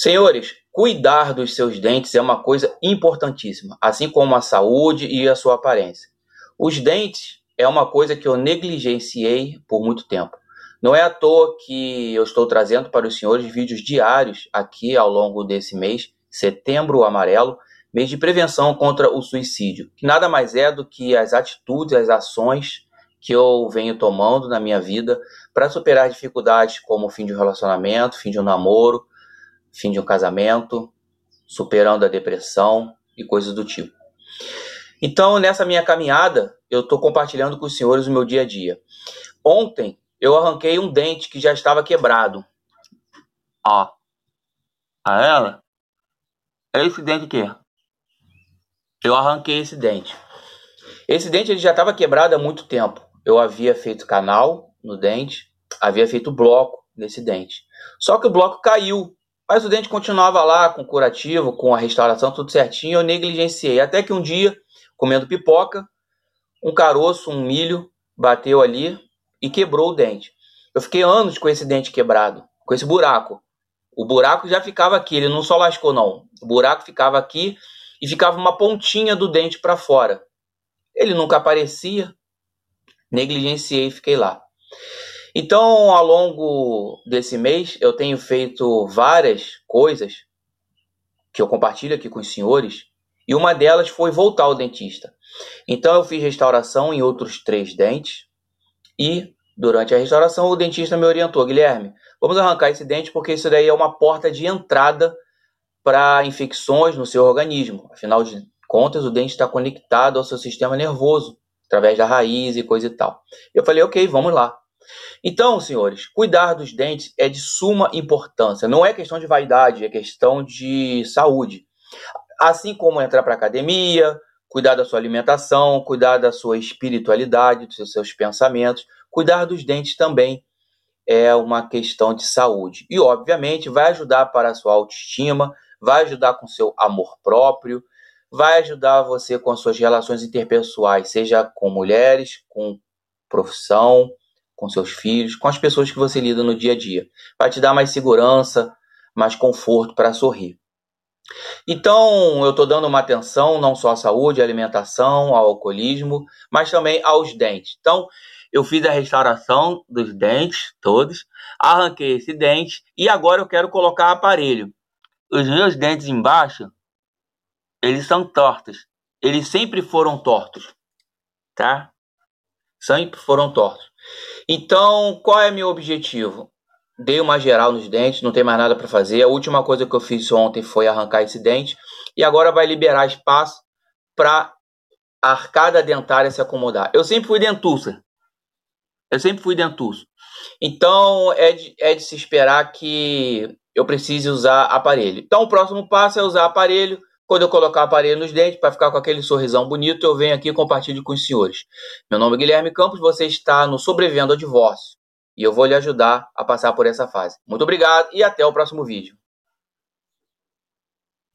Senhores, cuidar dos seus dentes é uma coisa importantíssima, assim como a saúde e a sua aparência. Os dentes é uma coisa que eu negligenciei por muito tempo. Não é à toa que eu estou trazendo para os senhores vídeos diários aqui ao longo desse mês, setembro amarelo, mês de prevenção contra o suicídio, que nada mais é do que as atitudes, as ações que eu venho tomando na minha vida para superar dificuldades como fim de um relacionamento, fim de um namoro, fim de um casamento, superando a depressão e coisas do tipo. Então, nessa minha caminhada, eu estou compartilhando com os senhores o meu dia a dia. Ontem, eu arranquei um dente que já estava quebrado. Ó. A ela? É esse dente aqui. Eu arranquei esse dente. Esse dente ele já estava quebrado há muito tempo. Eu havia feito canal no dente, havia feito bloco nesse dente. Só que o bloco caiu, mas o dente continuava lá com curativo, com a restauração, tudo certinho. Eu negligenciei. Até que um dia, comendo pipoca, um caroço, um milho, bateu ali e quebrou o dente. Eu fiquei anos com esse dente quebrado, com esse buraco. O buraco já ficava aqui, ele não só lascou, não. O buraco ficava aqui e ficava uma pontinha do dente para fora. Ele nunca aparecia, negligenciei e fiquei lá. Então, ao longo desse mês, eu tenho feito várias coisas que eu compartilho aqui com os senhores, e uma delas foi voltar ao dentista. Então, eu fiz restauração em outros três dentes, e durante a restauração, o dentista me orientou: Guilherme, vamos arrancar esse dente porque isso daí é uma porta de entrada para infecções no seu organismo. Afinal de contas, o dente está conectado ao seu sistema nervoso, através da raiz e coisa e tal. Eu falei: ok, vamos lá. Então, senhores, cuidar dos dentes é de suma importância. Não é questão de vaidade, é questão de saúde. Assim como entrar para academia, cuidar da sua alimentação, cuidar da sua espiritualidade, dos seus pensamentos, cuidar dos dentes também é uma questão de saúde. E, obviamente, vai ajudar para a sua autoestima, vai ajudar com seu amor próprio, vai ajudar você com as suas relações interpessoais, seja com mulheres, com profissão, com seus filhos, com as pessoas que você lida no dia a dia. Vai te dar mais segurança, mais conforto para sorrir. Então, eu estou dando uma atenção não só à saúde, à alimentação, ao alcoolismo, mas também aos dentes. Então, eu fiz a restauração dos dentes todos, arranquei esse dente e agora eu quero colocar aparelho. Os meus dentes embaixo, eles são tortos. Eles sempre foram tortos, tá? Sempre foram tortos. Então, qual é meu objetivo? dei uma geral nos dentes, não tem mais nada para fazer. A última coisa que eu fiz ontem foi arrancar esse dente e agora vai liberar espaço para a arcada dentária se acomodar. Eu sempre fui dentuça. Eu sempre fui dentuço. Então é de, é de se esperar que eu precise usar aparelho. Então o próximo passo é usar aparelho. Quando eu colocar aparelho nos dentes, para ficar com aquele sorrisão bonito, eu venho aqui e compartilho com os senhores. Meu nome é Guilherme Campos, você está no Sobrevivendo ao Divórcio e eu vou lhe ajudar a passar por essa fase. Muito obrigado e até o próximo vídeo.